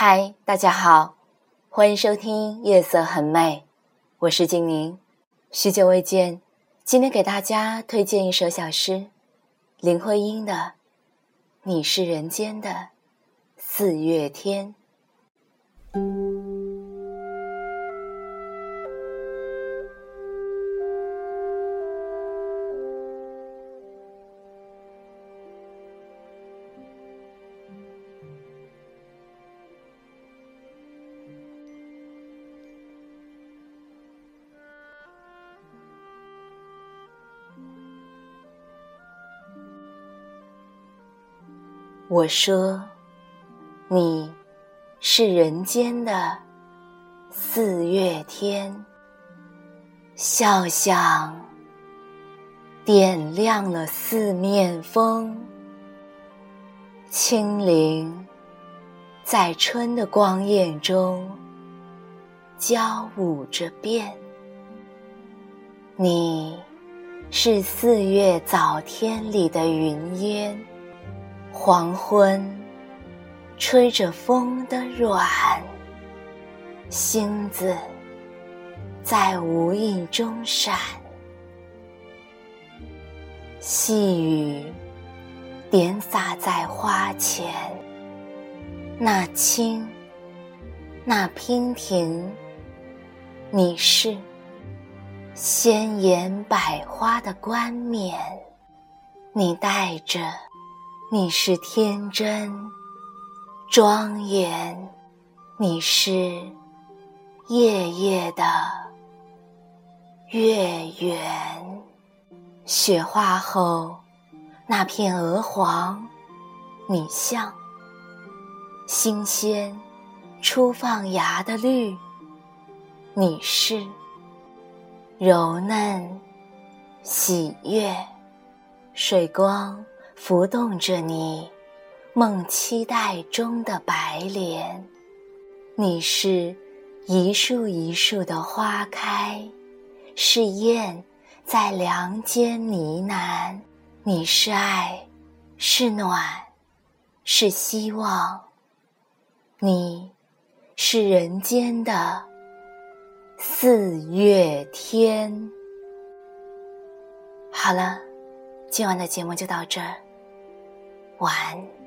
嗨，大家好，欢迎收听《夜色很美》，我是静宁。许久未见，今天给大家推荐一首小诗，林徽因的《你是人间的四月天》。我说，你是人间的四月天，笑像点亮了四面风，清灵在春的光艳中交舞着变。你是四月早天里的云烟。黄昏，吹着风的软，星子在无影中闪，细雨点洒在花前，那清，那娉婷，你是鲜艳百花的冠冕，你带着。你是天真庄严，你是夜夜的月圆。雪化后那片鹅黄，你像新鲜初放芽的绿，你是柔嫩喜悦水光。浮动着你梦期待中的白莲，你是一树一树的花开，是燕在梁间呢喃。你是爱，是暖，是希望，你是人间的四月天。好了，今晚的节目就到这儿。晚安。